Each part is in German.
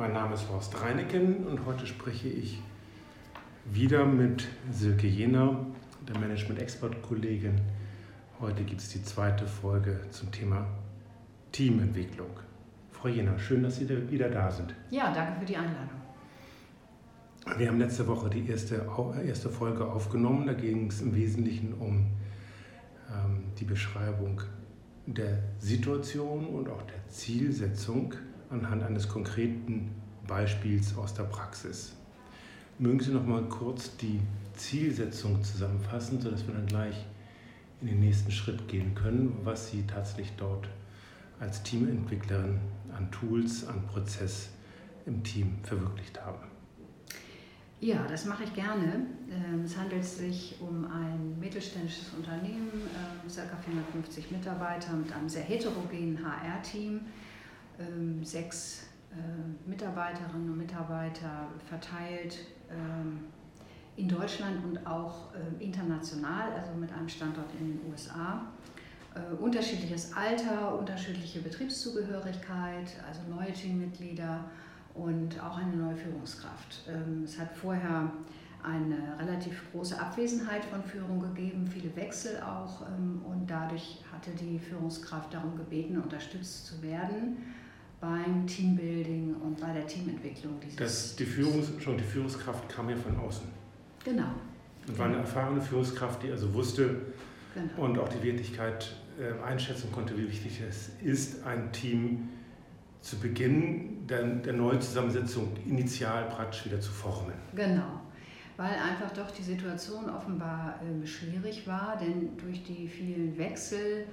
Mein Name ist Horst Reineken und heute spreche ich wieder mit Silke Jener, der Management-Expert-Kollegin. Heute gibt es die zweite Folge zum Thema Teamentwicklung. Frau Jener, schön, dass Sie wieder da sind. Ja, danke für die Einladung. Wir haben letzte Woche die erste, erste Folge aufgenommen. Da ging es im Wesentlichen um ähm, die Beschreibung der Situation und auch der Zielsetzung anhand eines konkreten Beispiels aus der Praxis. Mögen Sie noch mal kurz die Zielsetzung zusammenfassen, sodass wir dann gleich in den nächsten Schritt gehen können, was Sie tatsächlich dort als Teamentwicklerin an Tools, an Prozess im Team verwirklicht haben. Ja, das mache ich gerne. Ähm, es handelt sich um ein mittelständisches Unternehmen, ca. 450 Mitarbeiter mit einem sehr heterogenen HR-Team ähm, sechs äh, Mitarbeiterinnen und Mitarbeiter verteilt ähm, in Deutschland und auch äh, international, also mit einem Standort in den USA. Äh, unterschiedliches Alter, unterschiedliche Betriebszugehörigkeit, also neue Teammitglieder und auch eine neue Führungskraft. Ähm, es hat vorher eine relativ große Abwesenheit von Führung gegeben, viele Wechsel auch und dadurch hatte die Führungskraft darum gebeten, unterstützt zu werden beim Teambuilding und bei der Teamentwicklung. Das, die, Führungs, schon die Führungskraft kam ja von außen. Genau. Und war eine erfahrene Führungskraft, die also wusste genau. und auch die Wirklichkeit äh, einschätzen konnte, wie wichtig es ist, ein Team zu Beginn der, der neuen Zusammensetzung initial praktisch wieder zu formen. Genau weil einfach doch die Situation offenbar äh, schwierig war, denn durch die vielen Wechsel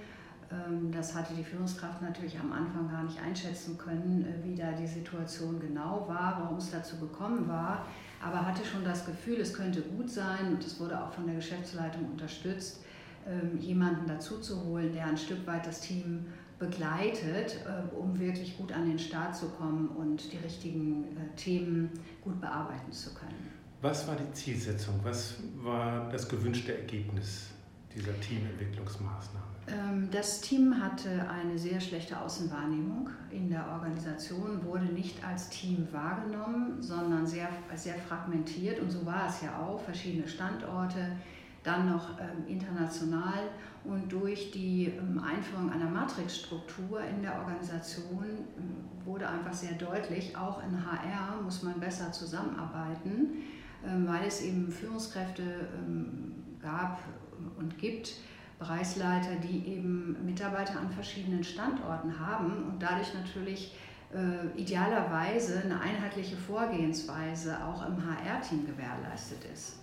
das hatte die Führungskraft natürlich am Anfang gar nicht einschätzen können, äh, wie da die Situation genau war, warum es dazu gekommen war, aber hatte schon das Gefühl, es könnte gut sein und es wurde auch von der Geschäftsleitung unterstützt, ähm, jemanden dazu zu holen, der ein Stück weit das Team begleitet, äh, um wirklich gut an den Start zu kommen und die richtigen äh, Themen gut bearbeiten zu können. Was war die Zielsetzung? Was war das gewünschte Ergebnis dieser Teamentwicklungsmaßnahme? Ähm, das Team hatte eine sehr schlechte Außenwahrnehmung in der Organisation, wurde nicht als Team wahrgenommen, sondern sehr, sehr fragmentiert. Und so war es ja auch, verschiedene Standorte, dann noch ähm, international. Und durch die ähm, Einführung einer Matrixstruktur in der Organisation wurde einfach sehr deutlich, auch in HR muss man besser zusammenarbeiten, weil es eben Führungskräfte gab und gibt, Bereichsleiter, die eben Mitarbeiter an verschiedenen Standorten haben und dadurch natürlich äh, idealerweise eine einheitliche Vorgehensweise auch im HR-Team gewährleistet ist.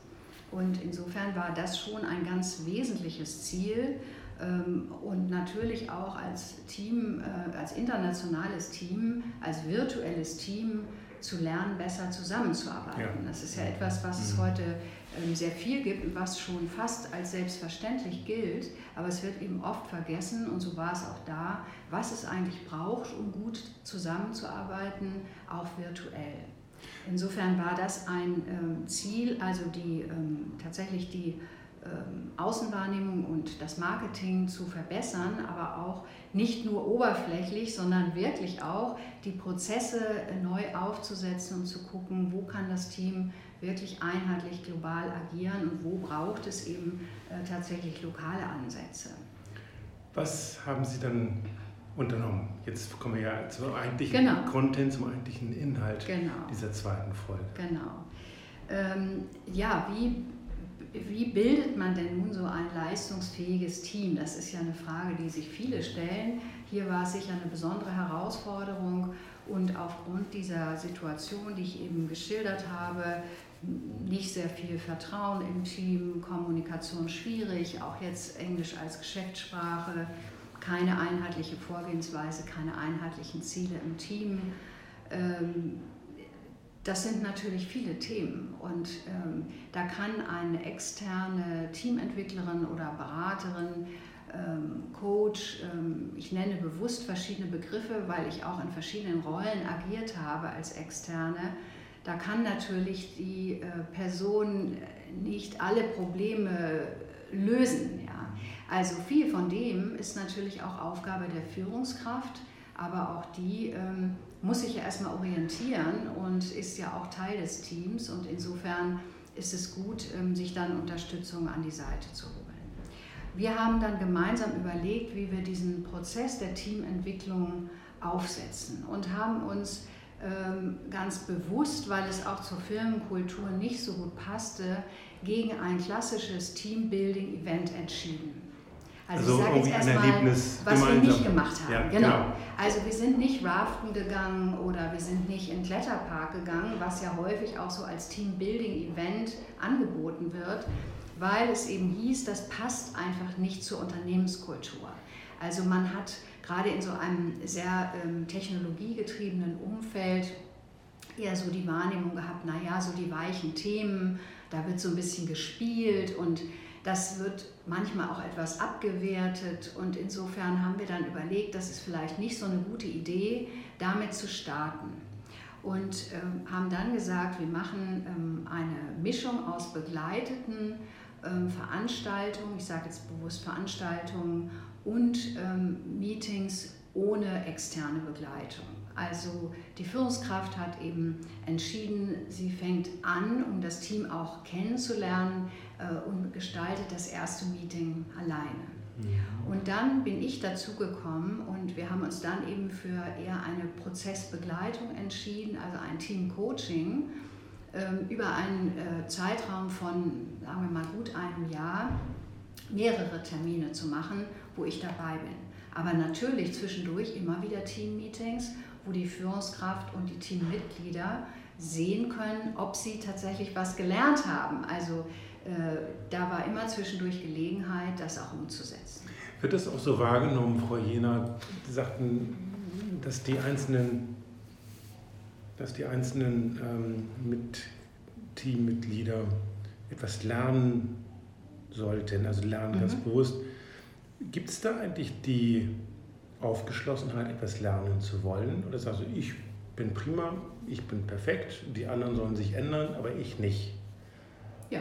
Und insofern war das schon ein ganz wesentliches Ziel ähm, und natürlich auch als Team, äh, als internationales Team, als virtuelles Team zu lernen, besser zusammenzuarbeiten. Ja. Das ist ja etwas, was es mhm. heute sehr viel gibt was schon fast als selbstverständlich gilt, aber es wird eben oft vergessen und so war es auch da, was es eigentlich braucht, um gut zusammenzuarbeiten, auch virtuell. Insofern war das ein ähm, Ziel, also die, ähm, tatsächlich die ähm, Außenwahrnehmung und das Marketing zu verbessern, aber auch nicht nur oberflächlich, sondern wirklich auch die Prozesse neu aufzusetzen und zu gucken, wo kann das Team wirklich einheitlich global agieren und wo braucht es eben äh, tatsächlich lokale Ansätze. Was haben Sie dann unternommen? Jetzt kommen wir ja zum eigentlichen genau. Content, zum eigentlichen Inhalt genau. dieser zweiten Folge. Genau. Ähm, ja, wie, wie bildet man denn nun so ein leistungsfähiges Team? Das ist ja eine Frage, die sich viele stellen. Hier war es sicher eine besondere Herausforderung und aufgrund dieser Situation, die ich eben geschildert habe, nicht sehr viel Vertrauen im Team, Kommunikation schwierig, auch jetzt Englisch als Geschäftssprache, keine einheitliche Vorgehensweise, keine einheitlichen Ziele im Team. Ähm, das sind natürlich viele Themen und ähm, da kann eine externe Teamentwicklerin oder Beraterin, ähm, Coach, ich nenne bewusst verschiedene Begriffe, weil ich auch in verschiedenen Rollen agiert habe als externe, da kann natürlich die äh, Person nicht alle Probleme lösen. Ja. Also viel von dem ist natürlich auch Aufgabe der Führungskraft, aber auch die ähm, muss sich ja erstmal orientieren und ist ja auch Teil des Teams und insofern ist es gut, ähm, sich dann Unterstützung an die Seite zu holen. Wir haben dann gemeinsam überlegt, wie wir diesen Prozess der Teamentwicklung aufsetzen und haben uns ähm, ganz bewusst, weil es auch zur Firmenkultur nicht so gut passte, gegen ein klassisches Teambuilding-Event entschieden. Also, also ich sage jetzt erstmal, was gemeinsam. wir nicht gemacht haben. Ja, genau. genau. Also wir sind nicht raften gegangen oder wir sind nicht in Kletterpark gegangen, was ja häufig auch so als Teambuilding-Event angeboten wird, weil es eben hieß, das passt einfach nicht zur Unternehmenskultur. Also man hat gerade in so einem sehr ähm, technologiegetriebenen Umfeld eher so die Wahrnehmung gehabt, naja, so die weichen Themen, da wird so ein bisschen gespielt und das wird manchmal auch etwas abgewertet und insofern haben wir dann überlegt, das ist vielleicht nicht so eine gute Idee, damit zu starten. Und ähm, haben dann gesagt, wir machen ähm, eine Mischung aus begleiteten ähm, Veranstaltungen, ich sage jetzt bewusst Veranstaltungen und ähm, Meetings ohne externe Begleitung. Also die Führungskraft hat eben entschieden, sie fängt an, um das Team auch kennenzulernen äh, und gestaltet das erste Meeting alleine. Ja. Und dann bin ich dazu gekommen und wir haben uns dann eben für eher eine Prozessbegleitung entschieden, also ein Team-Coaching ähm, über einen äh, Zeitraum von, sagen wir mal, gut einem Jahr mehrere Termine zu machen, wo ich dabei bin. Aber natürlich zwischendurch immer wieder Team-Meetings, wo die Führungskraft und die Teammitglieder sehen können, ob sie tatsächlich was gelernt haben. Also äh, da war immer zwischendurch Gelegenheit, das auch umzusetzen. Wird das auch so wahrgenommen, Frau Jena? Sie sagten, dass die einzelnen, dass die einzelnen ähm, mit Teammitglieder etwas lernen sollten, also lernen mhm. ganz bewusst. Gibt es da eigentlich die Aufgeschlossenheit, etwas lernen zu wollen? Oder sagst du, ich bin prima, ich bin perfekt, die anderen sollen sich ändern, aber ich nicht? Ja,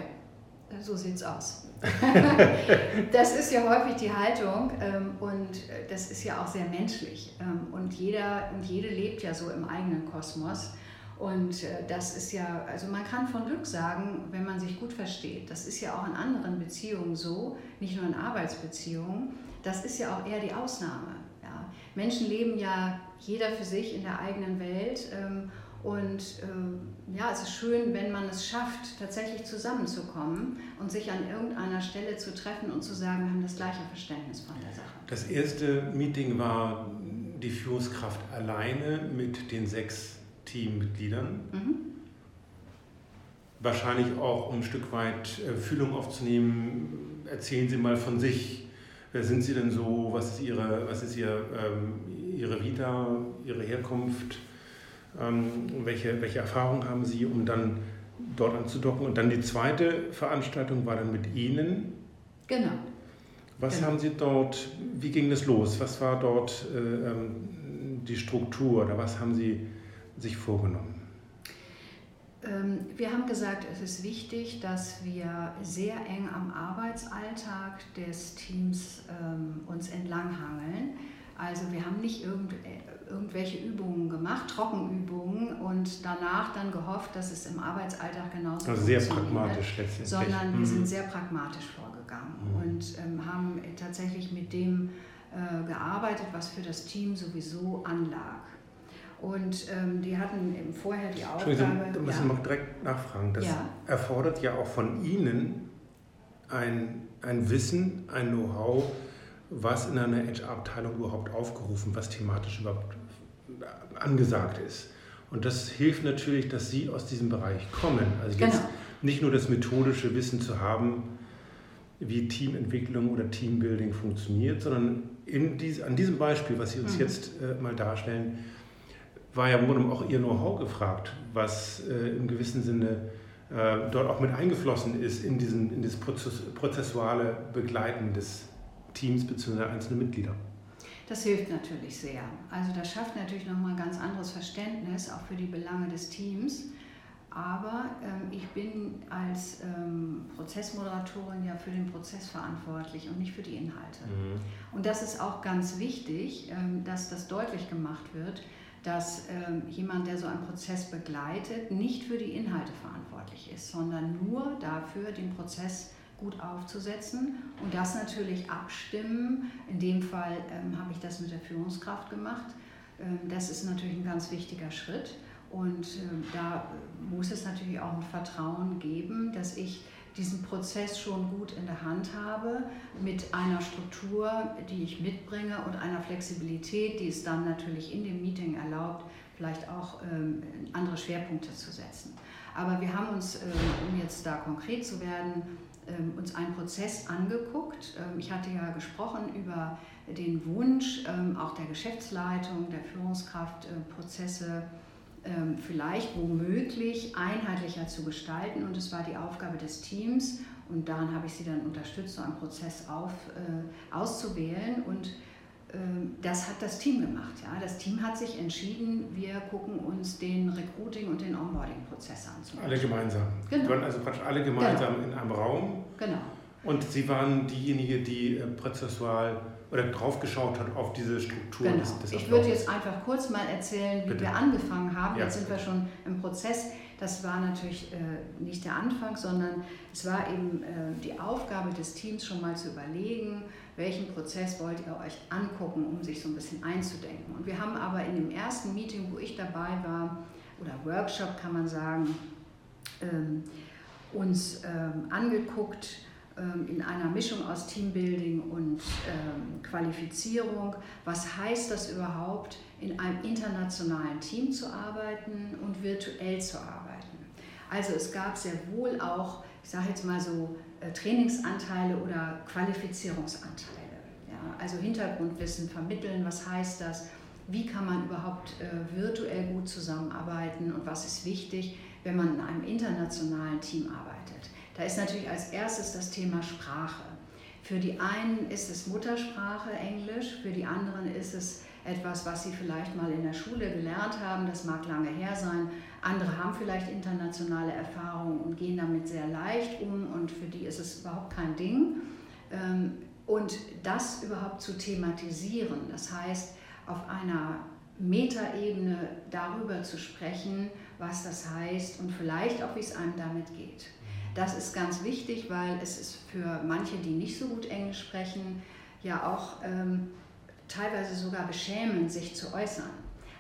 so sieht es aus. das ist ja häufig die Haltung ähm, und das ist ja auch sehr menschlich. Ähm, und jeder und jede lebt ja so im eigenen Kosmos. Und äh, das ist ja, also man kann von Glück sagen, wenn man sich gut versteht. Das ist ja auch in anderen Beziehungen so, nicht nur in Arbeitsbeziehungen. Das ist ja auch eher die Ausnahme. Menschen leben ja jeder für sich in der eigenen Welt. Ähm, und äh, ja, es ist schön, wenn man es schafft, tatsächlich zusammenzukommen und sich an irgendeiner Stelle zu treffen und zu sagen, wir haben das gleiche Verständnis von der Sache. Das erste Meeting war die Führungskraft alleine mit den sechs Teammitgliedern. Mhm. Wahrscheinlich auch, um ein Stück weit äh, Fühlung aufzunehmen. Erzählen Sie mal von sich. Wer sind Sie denn so? Was ist Ihre, was ist Ihr, ähm, Ihre Vita, Ihre Herkunft? Ähm, welche, welche Erfahrungen haben Sie, um dann dort anzudocken? Und dann die zweite Veranstaltung war dann mit Ihnen. Genau. Was genau. haben Sie dort, wie ging das los? Was war dort äh, ähm, die Struktur oder was haben Sie sich vorgenommen? Ähm, wir haben gesagt, es ist wichtig, dass wir sehr eng am Arbeitsalltag des Teams ähm, uns entlanghangeln. Also wir haben nicht äh, irgendwelche Übungen gemacht, Trockenübungen und danach dann gehofft, dass es im Arbeitsalltag genauso also sehr pragmatisch letztendlich. Sondern mhm. wir sind sehr pragmatisch vorgegangen mhm. und ähm, haben tatsächlich mit dem äh, gearbeitet, was für das Team sowieso anlag. Und ähm, die hatten eben vorher die Aufgabe. Da müssen wir ja. direkt nachfragen. Das ja. erfordert ja auch von Ihnen ein, ein Wissen, ein Know-how, was in einer HR-Abteilung überhaupt aufgerufen, was thematisch überhaupt angesagt ist. Und das hilft natürlich, dass Sie aus diesem Bereich kommen. Also jetzt genau. nicht nur das methodische Wissen zu haben, wie Teamentwicklung oder Teambuilding funktioniert, sondern in dies, an diesem Beispiel, was Sie uns mhm. jetzt äh, mal darstellen, war ja im auch Ihr Know-how gefragt, was äh, im gewissen Sinne äh, dort auch mit eingeflossen ist in, diesen, in das Prozess, prozessuale Begleiten des Teams bzw. einzelne Mitglieder. Das hilft natürlich sehr. Also das schafft natürlich nochmal ein ganz anderes Verständnis auch für die Belange des Teams. Aber ähm, ich bin als ähm, Prozessmoderatorin ja für den Prozess verantwortlich und nicht für die Inhalte. Mhm. Und das ist auch ganz wichtig, ähm, dass das deutlich gemacht wird, dass ähm, jemand, der so einen Prozess begleitet, nicht für die Inhalte verantwortlich ist, sondern nur dafür, den Prozess gut aufzusetzen und das natürlich abstimmen. In dem Fall ähm, habe ich das mit der Führungskraft gemacht. Ähm, das ist natürlich ein ganz wichtiger Schritt. Und ähm, da muss es natürlich auch ein Vertrauen geben, dass ich diesen Prozess schon gut in der Hand habe, mit einer Struktur, die ich mitbringe und einer Flexibilität, die es dann natürlich in dem Meeting erlaubt, vielleicht auch ähm, andere Schwerpunkte zu setzen. Aber wir haben uns, ähm, um jetzt da konkret zu werden, ähm, uns einen Prozess angeguckt. Ähm, ich hatte ja gesprochen über den Wunsch ähm, auch der Geschäftsleitung, der Führungskraft, äh, Prozesse vielleicht womöglich einheitlicher zu gestalten. Und es war die Aufgabe des Teams, und daran habe ich sie dann unterstützt, so einen Prozess auf, äh, auszuwählen. Und äh, das hat das Team gemacht. Ja. Das Team hat sich entschieden, wir gucken uns den Recruiting- und den Onboarding-Prozess an. Alle gemeinsam. Genau. waren also praktisch alle gemeinsam genau. in einem Raum. Genau. Und Sie waren diejenige, die äh, prozessual oder drauf geschaut hat auf diese Struktur genau. des, des Ich würde jetzt einfach kurz mal erzählen, wie Bitte. wir angefangen haben. Ja. Jetzt sind wir schon im Prozess. Das war natürlich äh, nicht der Anfang, sondern es war eben äh, die Aufgabe des Teams, schon mal zu überlegen, welchen Prozess wollt ihr euch angucken, um sich so ein bisschen einzudenken. Und wir haben aber in dem ersten Meeting, wo ich dabei war, oder Workshop kann man sagen, ähm, uns ähm, angeguckt, in einer Mischung aus Teambuilding und ähm, Qualifizierung. Was heißt das überhaupt, in einem internationalen Team zu arbeiten und virtuell zu arbeiten? Also es gab sehr wohl auch, ich sage jetzt mal so, äh, Trainingsanteile oder Qualifizierungsanteile. Ja? Also Hintergrundwissen vermitteln, was heißt das? Wie kann man überhaupt äh, virtuell gut zusammenarbeiten und was ist wichtig, wenn man in einem internationalen Team arbeitet? Da ist natürlich als erstes das Thema Sprache. Für die einen ist es Muttersprache Englisch, für die anderen ist es etwas, was sie vielleicht mal in der Schule gelernt haben, das mag lange her sein. Andere haben vielleicht internationale Erfahrungen und gehen damit sehr leicht um und für die ist es überhaupt kein Ding. Ähm, und das überhaupt zu thematisieren, das heißt auf einer Metaebene darüber zu sprechen, was das heißt und vielleicht auch, wie es einem damit geht. Das ist ganz wichtig, weil es ist für manche, die nicht so gut Englisch sprechen, ja auch ähm, teilweise sogar beschämend, sich zu äußern.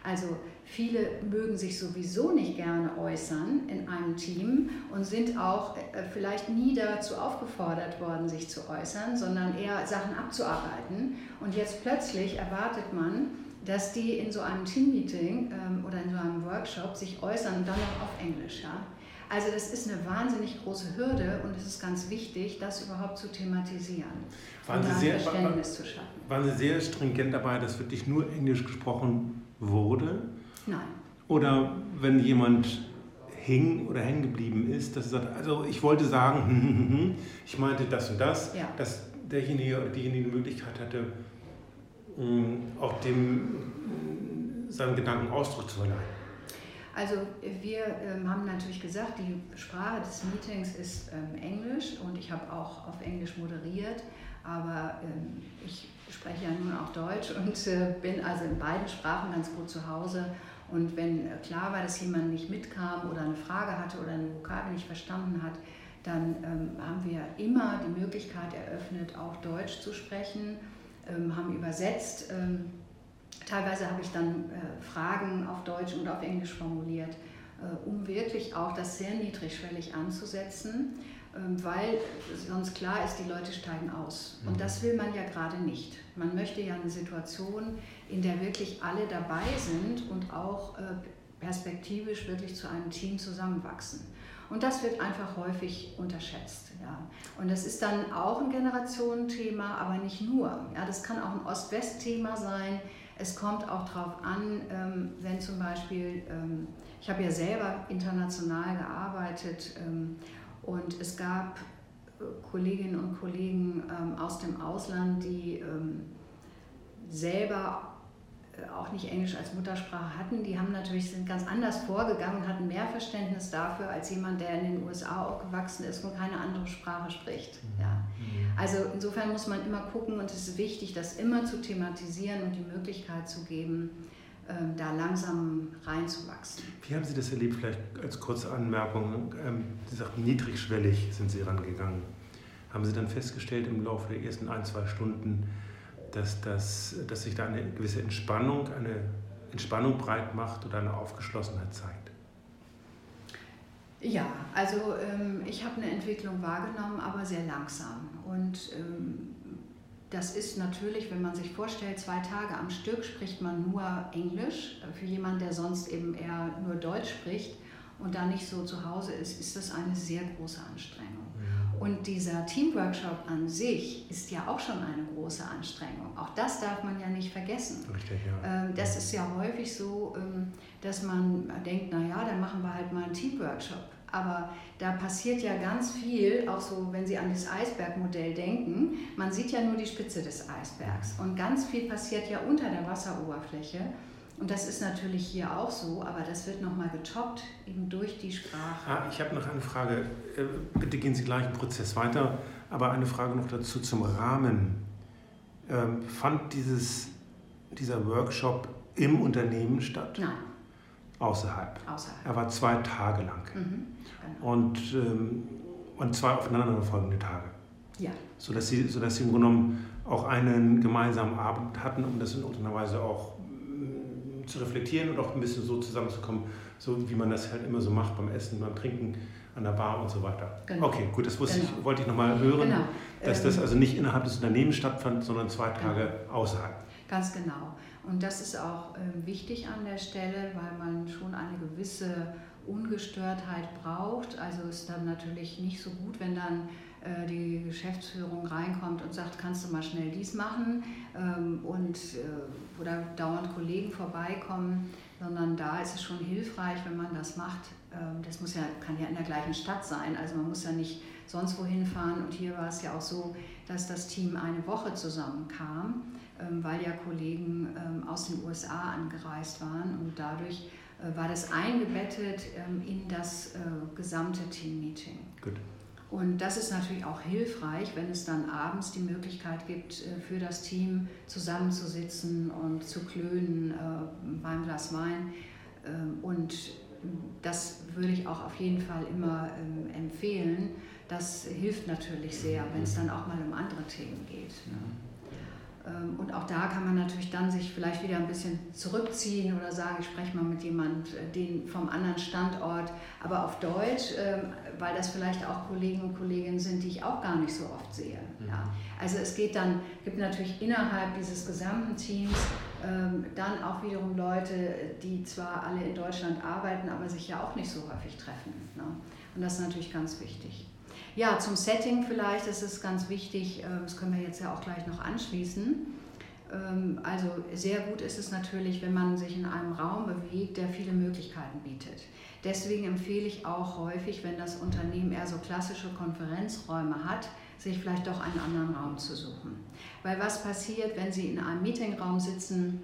Also viele mögen sich sowieso nicht gerne äußern in einem Team und sind auch äh, vielleicht nie dazu aufgefordert worden, sich zu äußern, sondern eher Sachen abzuarbeiten. Und jetzt plötzlich erwartet man, dass die in so einem Teammeeting ähm, oder in so einem Workshop sich äußern und dann noch auf Englisch. Ja? Also das ist eine wahnsinnig große Hürde und es ist ganz wichtig, das überhaupt zu thematisieren waren und Sie sehr, Verständnis zu schaffen. Waren Sie sehr stringent dabei, dass wirklich nur Englisch gesprochen wurde? Nein. Oder wenn jemand hing oder hängen geblieben ist, dass er sagt, also ich wollte sagen, ich meinte das und das, ja. dass derjenige oder diejenige die Möglichkeit hatte, auch dem seinen Gedanken Ausdruck zu verleihen. Also wir ähm, haben natürlich gesagt, die Sprache des Meetings ist ähm, Englisch und ich habe auch auf Englisch moderiert, aber ähm, ich spreche ja nun auch Deutsch und äh, bin also in beiden Sprachen ganz gut zu Hause. Und wenn äh, klar war, dass jemand nicht mitkam oder eine Frage hatte oder eine Vokabel nicht verstanden hat, dann ähm, haben wir immer die Möglichkeit eröffnet, auch Deutsch zu sprechen, ähm, haben übersetzt ähm, Teilweise habe ich dann äh, Fragen auf Deutsch und auf Englisch formuliert, äh, um wirklich auch das sehr niedrigschwellig anzusetzen, äh, weil sonst klar ist, die Leute steigen aus. Und das will man ja gerade nicht. Man möchte ja eine Situation, in der wirklich alle dabei sind und auch äh, perspektivisch wirklich zu einem Team zusammenwachsen. Und das wird einfach häufig unterschätzt. Ja. Und das ist dann auch ein Generationenthema, aber nicht nur. Ja, das kann auch ein Ost-West-Thema sein. Es kommt auch darauf an, ähm, wenn zum Beispiel, ähm, ich habe ja selber international gearbeitet ähm, und es gab äh, Kolleginnen und Kollegen aus dem Ausland, die selber auch nicht Englisch als Muttersprache hatten, die haben natürlich sind ganz anders vorgegangen und hatten mehr Verständnis dafür als jemand, der in den USA aufgewachsen ist und keine andere Sprache spricht. Mhm. Ja. Mhm. Also insofern muss man immer gucken und es ist wichtig, das immer zu thematisieren und die Möglichkeit zu geben, ähm, da langsam reinzuwachsen. Wie haben Sie das erlebt, vielleicht als kurze Anmerkung? Ähm, Sie sagten, niedrigschwellig sind Sie rangegangen. Haben Sie dann festgestellt im Laufe der ersten ein, zwei Stunden, dass, das, dass sich da eine gewisse Entspannung, eine Entspannung breit macht oder eine Aufgeschlossenheit zeigt? Ja, also ähm, ich habe eine Entwicklung wahrgenommen, aber sehr langsam. Und ähm, das ist natürlich, wenn man sich vorstellt, zwei Tage am Stück spricht man nur Englisch. Für jemanden, der sonst eben eher nur Deutsch spricht und da nicht so zu Hause ist, ist das eine sehr große Anstrengung. Und dieser Teamworkshop an sich ist ja auch schon eine große Anstrengung. Auch das darf man ja nicht vergessen. Richtig, ja. Ähm, das ist ja häufig so, ähm, dass man denkt, naja, dann machen wir halt mal einen Teamworkshop. Aber da passiert ja ganz viel, auch so, wenn Sie an das Eisbergmodell denken. Man sieht ja nur die Spitze des Eisbergs. Und ganz viel passiert ja unter der Wasseroberfläche. Und das ist natürlich hier auch so, aber das wird nochmal getoppt, eben durch die Sprache. Ah, ich habe noch eine Frage. Äh, bitte gehen Sie gleich im Prozess weiter, aber eine Frage noch dazu zum Rahmen. Ähm, fand dieses, dieser Workshop im Unternehmen statt? Nein. Außerhalb? Außerhalb. Er war zwei Tage lang. Mhm, genau. und, ähm, und zwei aufeinanderfolgende Tage. Ja. Sodass Sie, sodass Sie im Grunde genommen auch einen gemeinsamen Abend hatten, um das in irgendeiner Weise auch zu reflektieren und auch ein bisschen so zusammenzukommen, so wie man das halt immer so macht beim Essen, beim Trinken an der Bar und so weiter. Genau. Okay, gut, das wusste genau. ich, wollte ich nochmal hören, genau. dass das ähm, also nicht innerhalb des Unternehmens stattfand, sondern zwei. Tage außerhalb. Ganz genau. Und das ist auch ähm, wichtig an der Stelle, weil man schon eine gewisse Ungestörtheit braucht. Also ist dann natürlich nicht so gut, wenn dann äh, die Geschäftsführung reinkommt und sagt, kannst du mal schnell dies machen ähm, und äh, oder dauernd Kollegen vorbeikommen, sondern da ist es schon hilfreich, wenn man das macht. Ähm, das muss ja, kann ja in der gleichen Stadt sein, also man muss ja nicht sonst wohin fahren und hier war es ja auch so, dass das Team eine Woche zusammenkam, ähm, weil ja Kollegen aus den USA angereist waren und dadurch äh, war das eingebettet in das gesamte Team-Meeting. Gut. Und das ist natürlich auch hilfreich, wenn es dann abends die Möglichkeit gibt, äh, für das Team zusammenzusitzen und zu klönen äh, beim Glas Wein. Ähm, und das würde ich auch auf jeden Fall immer ähm, empfehlen. Das hilft natürlich sehr, wenn es dann auch mal um andere Themen geht. Ähm, und auch da kann man natürlich dann sich vielleicht wieder ein bisschen zurückziehen oder sagen, ich spreche mal mit jemand äh, den vom anderen Standort, aber auf Deutsch, weil das vielleicht auch Kollegen und Kolleginnen sind, die ich auch gar nicht so oft sehe. Mhm. Ja. Also es geht dann, gibt natürlich innerhalb dieses gesamten Teams ähm, dann auch wiederum Leute, die zwar alle in Deutschland arbeiten, aber sich ja auch nicht so häufig treffen. Ne? Und das ist natürlich ganz wichtig. Ja, zum Setting vielleicht, das ist ganz wichtig, ähm, das können wir jetzt ja auch gleich noch anschließen. Ähm, also sehr gut ist es natürlich, wenn man sich in einem Raum bewegt, der viele Möglichkeiten bietet. Deswegen empfehle ich auch häufig, wenn das Unternehmen eher so klassische Konferenzräume hat, sich vielleicht doch einen anderen Raum zu suchen. Weil was passiert, wenn Sie in einem Meetingraum sitzen,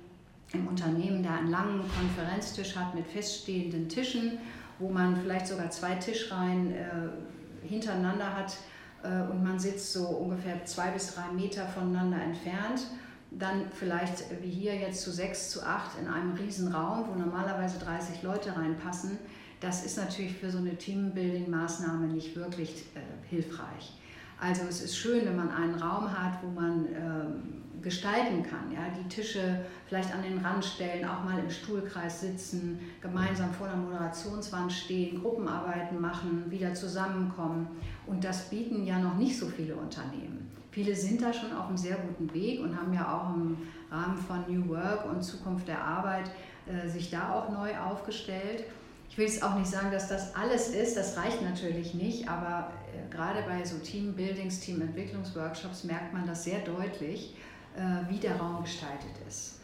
im Unternehmen, der einen langen Konferenztisch hat mit feststehenden Tischen, wo man vielleicht sogar zwei Tischreihen äh, hintereinander hat äh, und man sitzt so ungefähr zwei bis drei Meter voneinander entfernt, dann vielleicht wie hier jetzt zu sechs, zu acht in einem riesen Raum, wo normalerweise 30 Leute reinpassen, das ist natürlich für so eine Teambuilding-Maßnahme nicht wirklich äh, hilfreich. Also es ist schön, wenn man einen Raum hat, wo man ähm, gestalten kann. Ja? Die Tische vielleicht an den Rand stellen, auch mal im Stuhlkreis sitzen, gemeinsam vor der Moderationswand stehen, Gruppenarbeiten machen, wieder zusammenkommen. Und das bieten ja noch nicht so viele Unternehmen. Viele sind da schon auf einem sehr guten Weg und haben ja auch im Rahmen von New Work und Zukunft der Arbeit äh, sich da auch neu aufgestellt. Ich will jetzt auch nicht sagen, dass das alles ist, das reicht natürlich nicht, aber äh, gerade bei so Teambuildings, Teamentwicklungsworkshops merkt man das sehr deutlich, äh, wie der Raum gestaltet ist.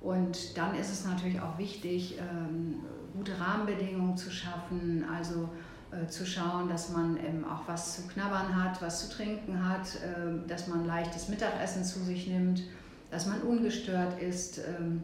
Und dann ist es natürlich auch wichtig, ähm, gute Rahmenbedingungen zu schaffen, also zu schauen, dass man auch was zu knabbern hat, was zu trinken hat, ähm, dass man leichtes Mittagessen zu sich nimmt, dass man ungestört ist. Ähm,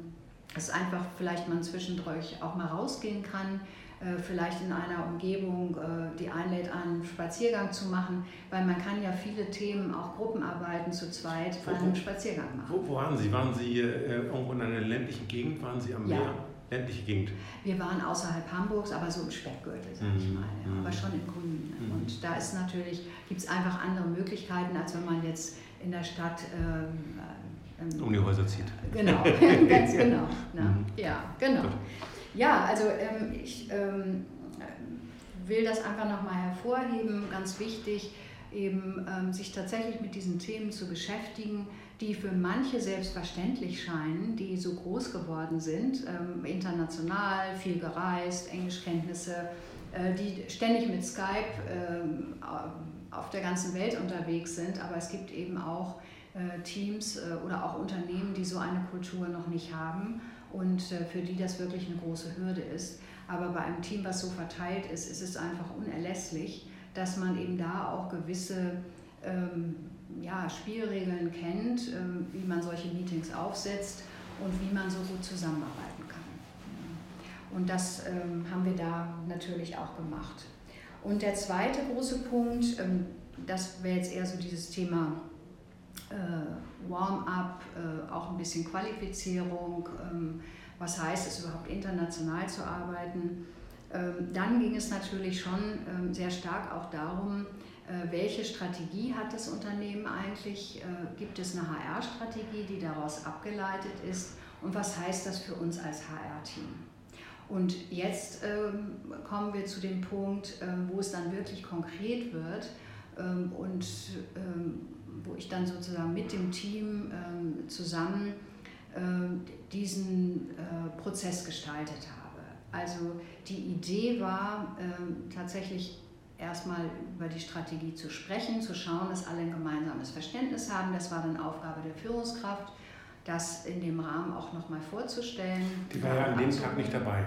dass einfach vielleicht man zwischendurch auch mal rausgehen kann, äh, vielleicht in einer Umgebung, äh, die einlädt, einen Spaziergang zu machen, weil man kann ja viele Themen, auch Gruppenarbeiten zu zweit bei einem Spaziergang machen. Wo, wo, waren Sie? Waren Sie äh, irgendwo in einer ländlichen Gegend? Waren Sie am ja. Meer? Ländliche Gegend? Wir waren außerhalb Hamburgs, aber so im Speckgürtel, sag ich mhm. mal, ja, aber mhm. schon im Grünen. Mhm. Und da ist natürlich, gibt es einfach andere Möglichkeiten, als wenn man jetzt in der Stadt ähm, ähm, um die Häuser zieht. Genau, ganz genau. Ne? Ja, genau. Gut. Ja, also ähm, ich ähm, will das einfach nochmal hervorheben, ganz wichtig, eben ähm, sich tatsächlich mit diesen Themen zu beschäftigen, die für manche selbstverständlich scheinen, die so groß geworden sind, ähm, international, viel gereist, Englischkenntnisse, äh, die ständig mit Skype ähm, auf der ganzen Welt unterwegs sind, aber es gibt eben auch äh, Teams äh, oder auch Unternehmen, die so eine Kultur noch nicht haben und für die das wirklich eine große Hürde ist. Aber bei einem Team, was so verteilt ist, ist es einfach unerlässlich, dass man eben da auch gewisse ähm, ja, Spielregeln kennt, ähm, wie man solche Meetings aufsetzt und wie man so gut zusammenarbeiten kann. Und das ähm, haben wir da natürlich auch gemacht. Und der zweite große Punkt, ähm, das wäre jetzt eher so dieses Thema äh, Warm-up, äh, auch ein bisschen Qualifizierung, was heißt es überhaupt international zu arbeiten. Dann ging es natürlich schon sehr stark auch darum, welche Strategie hat das Unternehmen eigentlich? Gibt es eine HR-Strategie, die daraus abgeleitet ist? Und was heißt das für uns als HR-Team? Und jetzt ähm, kommen wir zu dem Punkt, ähm, wo es dann wirklich konkret wird ähm, und wo ich dann sozusagen mit dem Team ähm, zusammen äh, diesen äh, Prozess gestaltet habe. Also die Idee war äh, tatsächlich erstmal über die Strategie zu sprechen, zu schauen, dass alle ein gemeinsames Verständnis haben. Das war dann Aufgabe der Führungskraft, das in dem Rahmen auch nochmal vorzustellen. Die war ja an dem Tag nicht dabei.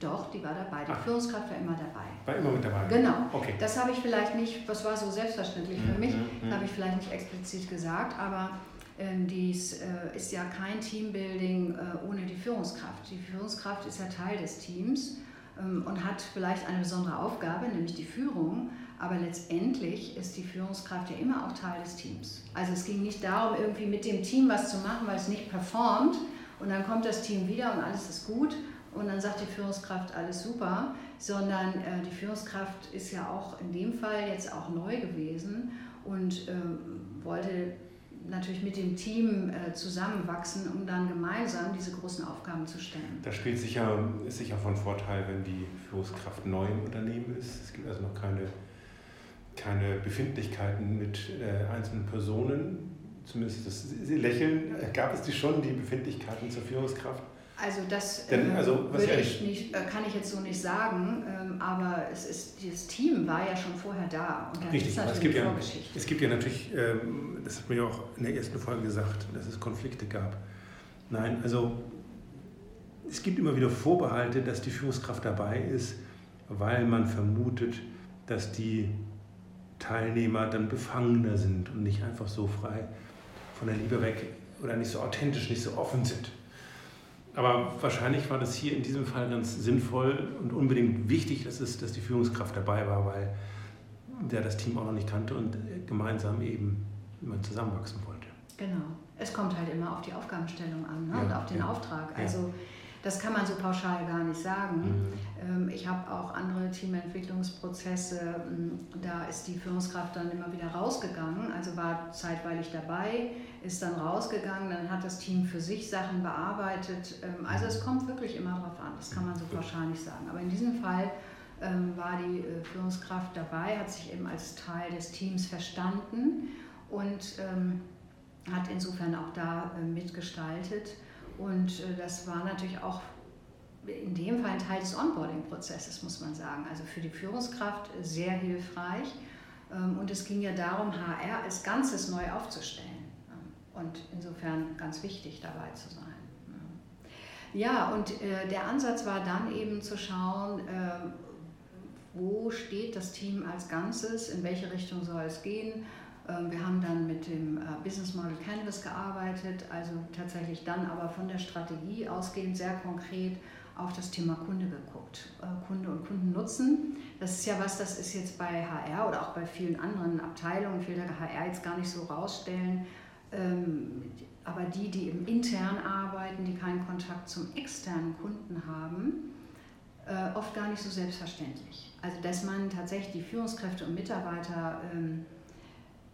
Doch, die war dabei. Die Ach. Führungskraft war immer dabei. War immer mit dabei? Genau. Okay. Das habe ich vielleicht nicht, das war so selbstverständlich für mhm, mich, mhm, habe ich vielleicht nicht explizit gesagt, aber ähm, dies äh, ist ja kein Teambuilding äh, ohne die Führungskraft. Die Führungskraft ist ja Teil des Teams und hat vielleicht eine besondere Aufgabe, nämlich die Führung, aber letztendlich ist die Führungskraft ja immer auch Teil des Teams. Also es ging nicht darum, irgendwie mit dem Team was zu machen, weil es nicht performt. Und dann kommt das Team wieder und alles ist gut. Und dann sagt die Führungskraft alles super, sondern äh, die Führungskraft ist ja auch in dem Fall jetzt auch neu gewesen und ähm, wollte natürlich mit dem Team äh, zusammenwachsen, um dann gemeinsam diese großen Aufgaben zu stellen. Das spielt sicher, ist sicher von Vorteil, wenn die Führungskraft neu im Unternehmen ist. Es gibt also noch keine, keine Befindlichkeiten mit äh, einzelnen Personen. Zumindest das, lächeln. Gab es die schon, die Befindlichkeiten zur Führungskraft? Also das Denn, ähm, also, würde ich nicht, äh, kann ich jetzt so nicht sagen, ähm, aber es ist, dieses Team war ja schon vorher da. Und Richtig, es gibt, ja, es gibt ja natürlich, ähm, das hat man ja auch in der ersten Folge gesagt, dass es Konflikte gab. Nein, also es gibt immer wieder Vorbehalte, dass die Führungskraft dabei ist, weil man vermutet, dass die Teilnehmer dann befangener sind und nicht einfach so frei von der Liebe weg oder nicht so authentisch, nicht so offen sind. Aber wahrscheinlich war das hier in diesem Fall ganz sinnvoll und unbedingt wichtig, dass, es, dass die Führungskraft dabei war, weil der das Team auch noch nicht kannte und gemeinsam eben immer zusammenwachsen wollte. Genau. Es kommt halt immer auf die Aufgabenstellung an ne? ja, und auf den ja. Auftrag. Also ja. das kann man so pauschal gar nicht sagen. Mhm. Ähm, ich habe auch andere Teamentwicklungsprozesse, ähm, da ist die Führungskraft dann immer wieder rausgegangen, also war zeitweilig dabei, ist dann rausgegangen, dann hat das Team für sich Sachen bearbeitet. Ähm, also es kommt wirklich immer darauf an, das kann man so pauschal nicht sagen. Aber in diesem Fall ähm, war die äh, Führungskraft dabei, hat sich eben als Teil des Teams verstanden und ähm, hat insofern auch da äh, mitgestaltet. Und äh, das war natürlich auch in dem Fall ein Teil des Onboarding-Prozesses, muss man sagen. Also für die Führungskraft sehr hilfreich. Und es ging ja darum, HR als Ganzes neu aufzustellen und insofern ganz wichtig dabei zu sein. Ja, und äh, der Ansatz war dann eben zu schauen, äh, wo steht das Team als Ganzes, in welche Richtung soll es gehen, Ähm, wir haben dann mit dem äh, Business Model Canvas gearbeitet, also tatsächlich dann aber von der Strategie ausgehend sehr konkret auf das Thema Kunde geguckt. Äh, Kunde und Kundennutzen. Das ist ja was, das ist jetzt bei HR oder auch bei vielen anderen Abteilungen, ich will da HR jetzt gar nicht so rausstellen, aber die, die eben intern arbeiten, die keinen Kontakt zum externen Kunden haben, äh, oft gar nicht so selbstverständlich. Also dass man tatsächlich die Führungskräfte und Mitarbeiter ähm,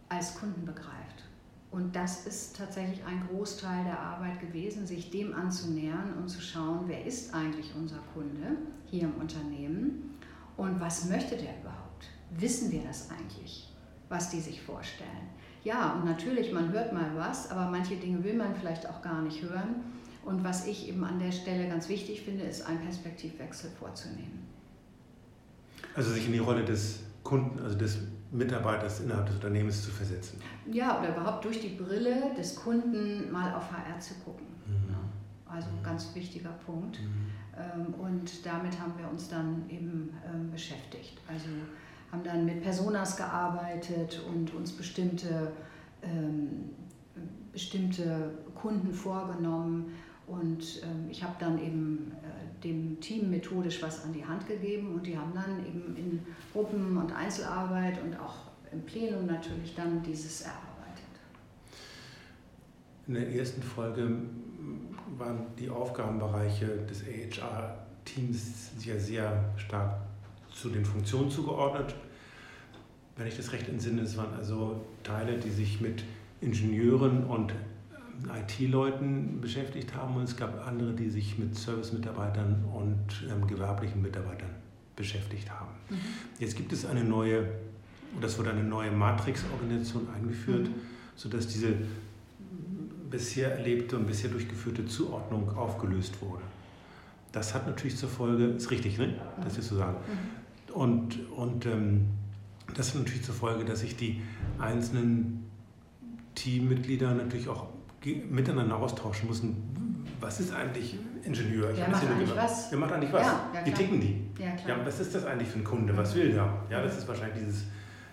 als Kunden begreift. Und das ist tatsächlich ein Großteil der Arbeit gewesen, sich dem anzunähern und zu schauen, wer ist eigentlich unser Kunde hier im Unternehmen und was möchte der überhaupt? Wissen wir das eigentlich, was die sich vorstellen? Ja, und natürlich, man hört mal was, aber manche Dinge will man vielleicht auch gar nicht hören. Und was ich eben an der Stelle ganz wichtig finde, ist einen Perspektivwechsel vorzunehmen. Also sich in die Rolle des Kunden, also des Mitarbeiters innerhalb des Unternehmens zu versetzen. Ja, oder überhaupt durch die Brille des Kunden mal auf HR zu gucken. Mhm. Also ein ganz wichtiger Punkt. Mhm. Ähm, und damit haben wir uns dann eben ähm, beschäftigt. Also haben dann mit Personas gearbeitet und uns bestimmte, ähm, bestimmte Kunden vorgenommen. Und ich habe dann eben dem Team methodisch was an die Hand gegeben und die haben dann eben in Gruppen- und Einzelarbeit und auch im Plenum natürlich dann dieses erarbeitet. In der ersten Folge waren die Aufgabenbereiche des AHR-Teams ja sehr stark zu den Funktionen zugeordnet. Wenn ich das recht entsinne, es waren also Teile, die sich mit Ingenieuren und IT-Leuten beschäftigt haben und es gab andere, die sich mit Service-Mitarbeitern und ähm, gewerblichen Mitarbeitern beschäftigt haben. Mhm. Jetzt gibt es eine neue, das wurde eine neue Matrix-Organisation eingeführt, mhm. sodass diese bisher erlebte und bisher durchgeführte Zuordnung aufgelöst wurde. Das hat natürlich zur Folge, ist richtig, ne? das ist zu sagen. Mhm. Und, und ähm, das hat natürlich zur Folge, dass sich die einzelnen Teammitglieder natürlich auch miteinander austauschen müssen. Was ist eigentlich Ingenieur? Ich Wer macht eigentlich was? Wer macht eigentlich was? Ja, ja, Wie ticken die? Ja, klar. ja, was ist das eigentlich für ein Kunde? Was will der? Ja, das ist wahrscheinlich dieses,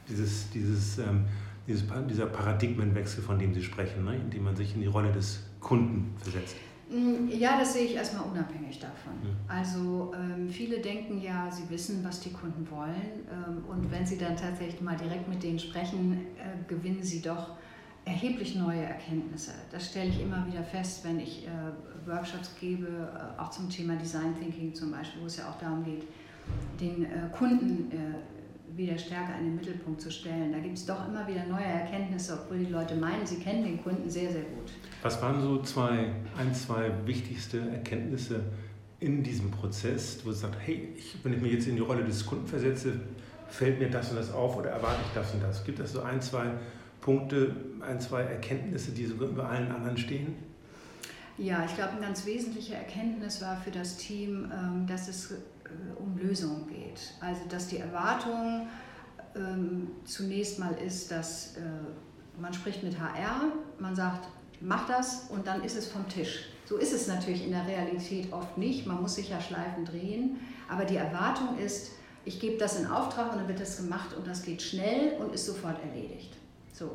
dieses, dieses, ähm, dieses, dieser Paradigmenwechsel, von dem Sie sprechen, ne? indem man sich in die Rolle des Kunden versetzt. Mm, ja, das sehe ich erstmal unabhängig davon. Hm. Also ähm, viele denken ja, sie wissen, was die Kunden wollen. Ähm, und wenn sie dann tatsächlich mal direkt mit denen sprechen, äh, gewinnen sie doch erheblich neue Erkenntnisse. Das stelle ich immer wieder fest, wenn ich äh, Workshops gebe, äh, auch zum Thema Design Thinking zum Beispiel, wo es ja auch darum geht, den äh, Kunden äh, wieder stärker in den Mittelpunkt zu stellen. Da gibt es doch immer wieder neue Erkenntnisse, obwohl die Leute meinen, sie kennen den Kunden sehr, sehr gut. Was waren so zwei, ein, zwei wichtigste Erkenntnisse in diesem Prozess, wo du sagst, hey, ich, wenn ich mich jetzt in die Rolle des Kunden versetze, fällt mir das und das auf oder erwarte ich das und das? Gibt es so ein, zwei Punkte, ein, zwei Erkenntnisse, die sogar über allen anderen stehen? Ja, ich glaube, eine ganz wesentliche Erkenntnis war für das Team, ähm, dass es äh, um Lösungen geht. Also, dass die Erwartung ähm, zunächst mal ist, dass äh, man spricht mit HR, man sagt, mach das und dann ist es vom Tisch. So ist es natürlich in der Realität oft nicht. Man muss sich ja Schleifen drehen. Aber die Erwartung ist, ich gebe das in Auftrag und dann wird das gemacht und das geht schnell und ist sofort erledigt. So.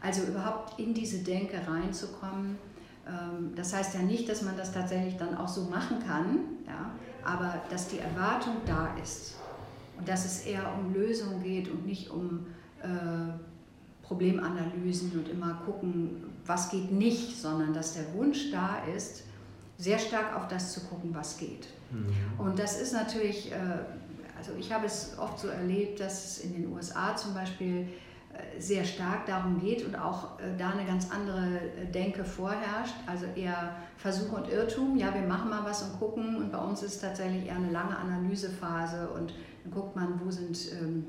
Also überhaupt in diese Denke reinzukommen. Ähm, das heißt ja nicht, dass man das tatsächlich dann auch so machen kann, ja, aber dass die Erwartung da ist und dass es eher um Lösungen geht und nicht um äh, Problemanalysen und immer gucken, was geht nicht, sondern dass der Wunsch da ist, sehr stark auf das zu gucken, was geht. Mhm. Und das ist natürlich, äh, also ich habe es oft so erlebt, dass es in den USA zum Beispiel sehr stark darum geht und auch äh, da eine ganz andere äh, Denke vorherrscht, also eher Versuch und Irrtum, ja, wir machen mal was und gucken und bei uns ist tatsächlich eher eine lange Analysephase und dann guckt man, wo sind ähm,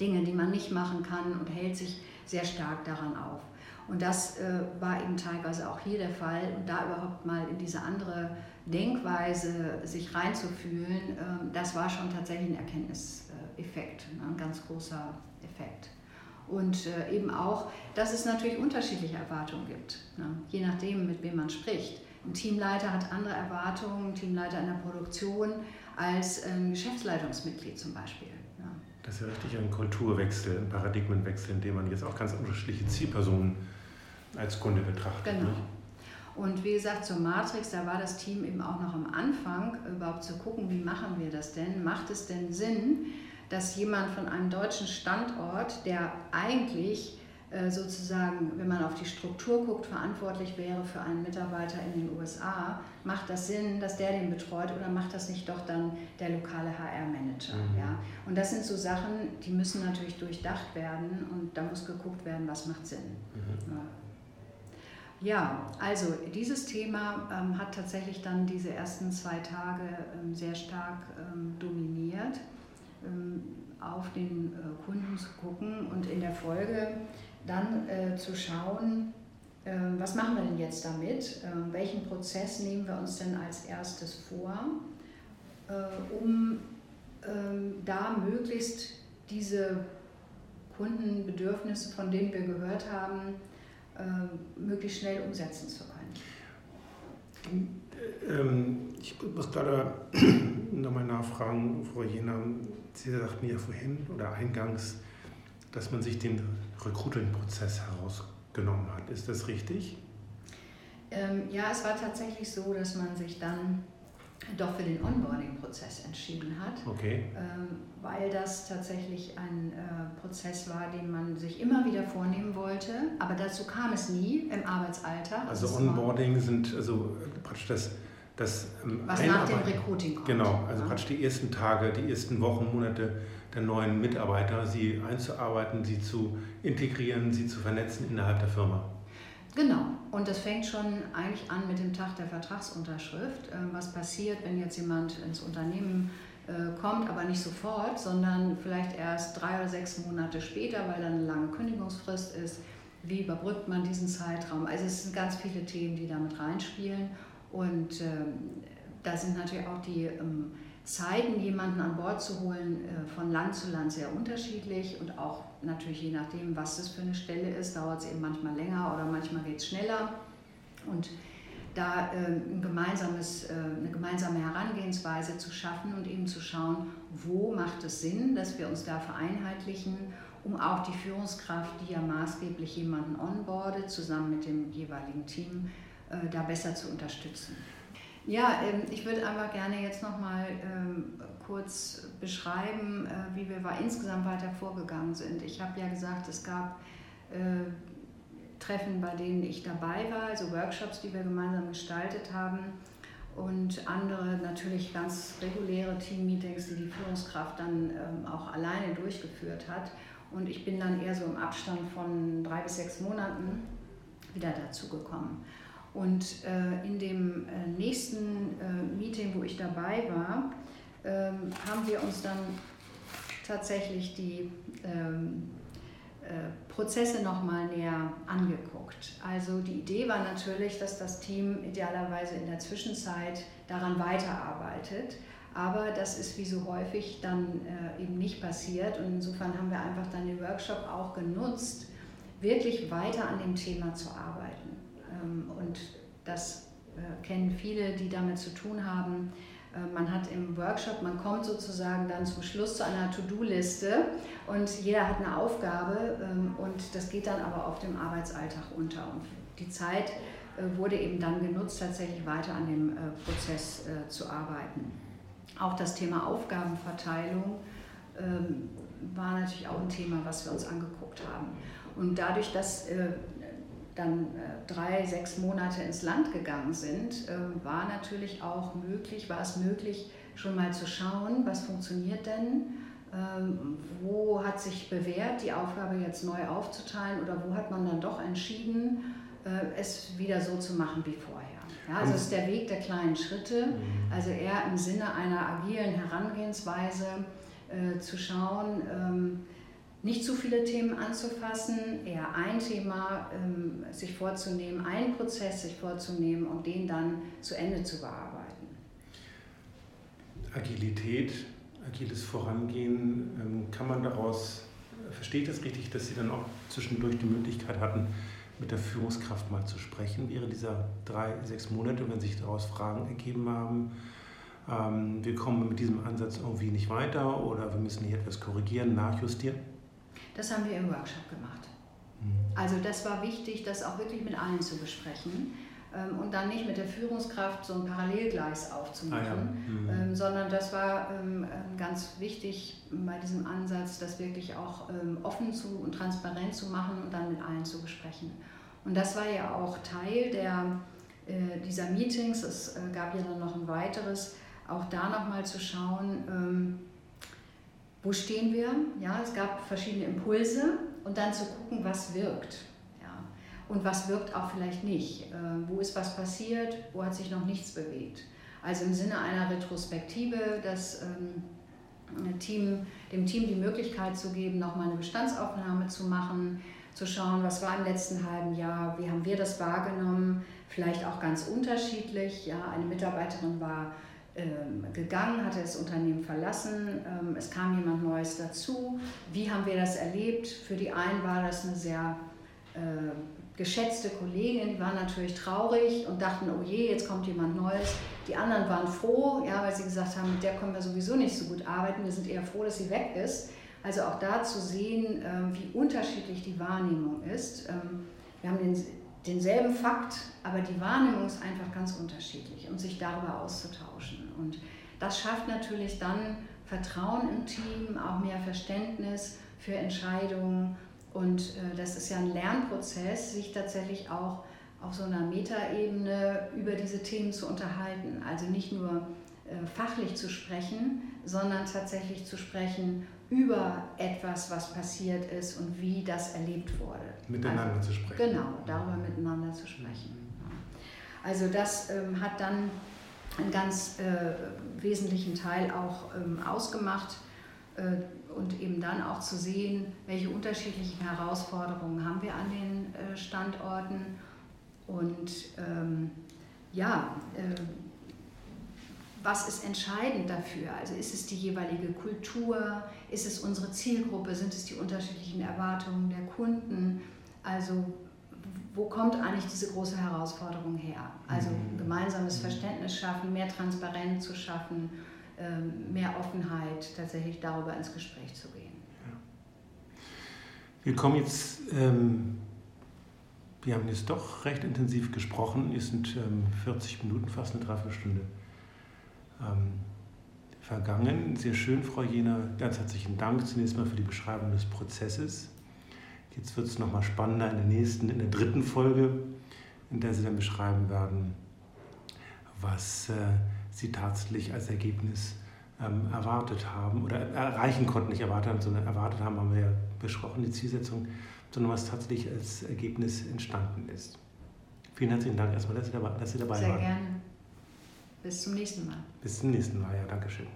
Dinge, die man nicht machen kann und hält sich sehr stark daran auf. Und das äh, war eben teilweise auch hier der Fall und da überhaupt mal in diese andere Denkweise sich reinzufühlen, äh, das war schon tatsächlich ein Erkenntniseffekt, ne, ein ganz großer Effekt. Und äh, eben auch, dass es natürlich unterschiedliche Erwartungen gibt, ne? je nachdem, mit wem man spricht. Ein Teamleiter hat andere Erwartungen, ein Teamleiter in der Produktion, als ein Geschäftsleitungsmitglied zum Beispiel. Ne? Das ist ja richtig ein Kulturwechsel, ein Paradigmenwechsel, in dem man jetzt auch ganz unterschiedliche Zielpersonen als Kunde betrachtet. Genau. Nicht? Und wie gesagt, zur Matrix, da war das Team eben auch noch am Anfang, überhaupt zu gucken, wie machen wir das denn? Macht es denn Sinn, dass jemand von einem deutschen Standort, der eigentlich sozusagen, wenn man auf die Struktur guckt, verantwortlich wäre für einen Mitarbeiter in den USA, macht das Sinn, dass der den betreut oder macht das nicht doch dann der lokale HR-Manager? Mhm. Ja? Und das sind so Sachen, die müssen natürlich durchdacht werden und da muss geguckt werden, was macht Sinn. Mhm. Ja. Ja, also dieses Thema ähm, hat tatsächlich dann diese ersten zwei Tage ähm, sehr stark ähm, dominiert, ähm, auf den äh, Kunden zu gucken und in der Folge dann äh, zu schauen, äh, was machen wir denn jetzt damit, ähm, welchen Prozess nehmen wir uns denn als erstes vor, äh, um ähm, da möglichst diese Kundenbedürfnisse, von denen wir gehört haben, äh, möglichst schnell umsetzen zu können. Ähm, ich muss gerade nochmal nachfragen, Frau Jena. Sie sagten ja vorhin oder eingangs, dass man sich den Recruiting-Prozess herausgenommen hat. Ist das richtig? Ähm, ja, es war tatsächlich so, dass man sich dann doch für den Onboarding-Prozess entschieden hat, okay. ähm, weil das tatsächlich ein äh, Prozess war, den man sich immer wieder vornehmen wollte, aber dazu kam es nie im Arbeitsalter. Also, also Onboarding sind also praktisch das, das ähm, Was nach dem Recruiting kommt. Genau, also ja. praktisch die ersten Tage, die ersten Wochen, Monate der neuen Mitarbeiter, sie einzuarbeiten, sie zu integrieren, sie zu vernetzen innerhalb der Firma. Genau, und das fängt schon eigentlich an mit dem Tag der Vertragsunterschrift. Ähm, was passiert, wenn jetzt jemand ins Unternehmen äh, kommt, aber nicht sofort, sondern vielleicht erst drei oder sechs Monate später, weil dann eine lange Kündigungsfrist ist. Wie überbrückt man diesen Zeitraum? Also es sind ganz viele Themen, die damit reinspielen. Und ähm, da sind natürlich auch die ähm, Zeiten, jemanden an Bord zu holen, äh, von Land zu Land sehr unterschiedlich und auch natürlich je nachdem, was das für eine Stelle ist, dauert es eben manchmal länger oder manchmal geht es schneller. Und da äh, ein gemeinsames, äh, eine gemeinsame Herangehensweise zu schaffen und eben zu schauen, wo macht es Sinn, dass wir uns da vereinheitlichen, um auch die Führungskraft, die ja maßgeblich jemanden onboardet, zusammen mit dem jeweiligen Team, da besser zu unterstützen. Ja, ähm, ich würde einfach gerne jetzt nochmal ähm, kurz beschreiben, äh, wie wir insgesamt weiter vorgegangen sind. Ich habe ja gesagt, es gab äh, Treffen, bei denen ich dabei war, also Workshops, die wir gemeinsam gestaltet haben und andere natürlich ganz reguläre Team-Meetings, die die Führungskraft dann ähm, auch alleine durchgeführt hat. Und ich bin dann eher so im Abstand von drei bis sechs Monaten wieder dazu gekommen. Und äh, in dem äh, nächsten äh, Meeting, wo ich dabei war, ähm, haben wir uns dann tatsächlich die ähm, äh, Prozesse nochmal näher angeguckt. Also die Idee war natürlich, dass das Team idealerweise in der Zwischenzeit daran weiterarbeitet. Aber das ist wie so häufig dann äh, eben nicht passiert. Und insofern haben wir einfach dann den Workshop auch genutzt, wirklich weiter an dem Thema zu arbeiten. Ähm, und das äh, kennen viele, die damit zu tun haben. Äh, man hat im Workshop, man kommt sozusagen dann zum Schluss zu einer To-Do-Liste und jeder hat eine Aufgabe ähm, und das geht dann aber auf dem Arbeitsalltag unter. Und die Zeit äh, wurde eben dann genutzt, tatsächlich weiter an dem Prozess zu arbeiten. Auch das Thema Aufgabenverteilung ähm, war natürlich auch ein Thema, was wir uns angeguckt haben. Und dadurch, dass dann äh, drei, sechs Monate ins Land gegangen sind, äh, war natürlich auch möglich, war es möglich, schon mal zu schauen, was funktioniert denn, ähm, wo hat sich bewährt, die Aufgabe jetzt neu aufzuteilen oder wo hat man dann doch entschieden, äh, es wieder so zu machen wie vorher. Ja, also es ist der Weg der kleinen Schritte, mhm. also eher im Sinne einer agilen Herangehensweise äh, zu schauen, ähm, nicht zu viele Themen anzufassen, eher ein Thema ähm, sich vorzunehmen, einen Prozess sich vorzunehmen und den dann zu Ende zu bearbeiten. Agilität, agiles Vorangehen, ähm, kann man daraus, verstehe ich das richtig, dass Sie dann auch zwischendurch die Möglichkeit hatten, mit der Führungskraft mal zu sprechen während dieser drei, sechs Monate, wenn sich daraus Fragen ergeben haben? ähm, wir kommen mit diesem Ansatz irgendwie nicht weiter oder wir müssen hier etwas korrigieren, nachjustieren? Das haben wir im Workshop gemacht. Mhm. Also das war wichtig, das auch wirklich mit allen zu besprechen ähm, und dann nicht mit der Führungskraft so ein Parallelgleis aufzumachen, ah ja. mhm. ähm, sondern das war ähm, ganz wichtig bei diesem Ansatz, das wirklich auch offen zu und transparent zu machen und dann mit allen zu besprechen. Und das war ja auch Teil der, äh, dieser Meetings. Es äh, gab ja dann noch ein weiteres, auch da nochmal zu schauen, wo stehen wir? Ja, es gab verschiedene Impulse und dann zu gucken, was wirkt und was wirkt auch vielleicht nicht. Äh, wo ist was passiert, wo hat sich noch nichts bewegt. Also im Sinne einer Retrospektive, das ähm, Team, dem Team die Möglichkeit zu geben, nochmal eine Bestandsaufnahme zu machen, zu schauen, was war im letzten halben Jahr, wie haben wir das wahrgenommen, vielleicht auch ganz unterschiedlich. Ja, eine Mitarbeiterin war gegangen, hatte das Unternehmen verlassen, ähm, es kam jemand Neues dazu. Wie haben wir das erlebt? Für die einen war das eine sehr äh, geschätzte Kollegin, die waren natürlich traurig und dachten, oh je, jetzt kommt jemand Neues. Die anderen waren froh, ja, weil sie gesagt haben, mit der können wir sowieso nicht so gut arbeiten. Wir sind eher froh, dass sie weg ist. Also auch da zu sehen, ähm, wie unterschiedlich die Wahrnehmung ist. Ähm, wir haben den, denselben Fakt, aber die Wahrnehmung ist einfach ganz unterschiedlich und sich darüber auszutauschen. Und das schafft natürlich dann Vertrauen im Team, auch mehr Verständnis für Entscheidungen und äh, das ist ja ein Lernprozess, sich tatsächlich auch auf so einer Metaebene über diese Themen zu unterhalten. Also nicht nur äh, fachlich zu sprechen, sondern tatsächlich zu sprechen über etwas, was passiert ist und wie das erlebt wurde. Miteinander also, zu sprechen. Genau, darüber miteinander zu sprechen. Also das ähm, hat dann einen ganz äh, wesentlichen Teil auch ähm, ausgemacht. Äh, und eben dann auch zu sehen, welche unterschiedlichen Herausforderungen haben wir an den äh, Standorten und ähm, ja, äh, was ist entscheidend dafür? Also ist es die jeweilige Kultur, ist es unsere Zielgruppe, sind es die unterschiedlichen Erwartungen der Kunden? Also wo kommt eigentlich diese große Herausforderung her? Also mhm. gemeinsames mhm. Verständnis schaffen, mehr Transparenz zu schaffen ähm, mehr Offenheit, tatsächlich darüber ins Gespräch zu gehen. Wir kommen jetzt, ähm, wir haben jetzt doch recht intensiv gesprochen, es sind ähm, 40 Minuten, fast eine Dreiviertelstunde ähm, vergangen. Sehr schön, Frau Jena, ganz herzlichen Dank zunächst mal für die Beschreibung des Prozesses. Jetzt wird es nochmal spannender in der nächsten, in der dritten Folge, in der Sie dann beschreiben werden, was äh, sie tatsächlich als Ergebnis ähm, erwartet haben oder erreichen konnten, nicht erwartet haben, sondern erwartet haben, haben wir ja besprochen, die Zielsetzung, sondern was tatsächlich als Ergebnis entstanden ist. Vielen herzlichen Dank erstmal, dass Sie dabei, dass Sie dabei Sehr waren. Sehr gerne. Bis zum nächsten Mal. Bis zum nächsten Mal, ja, Dankeschön.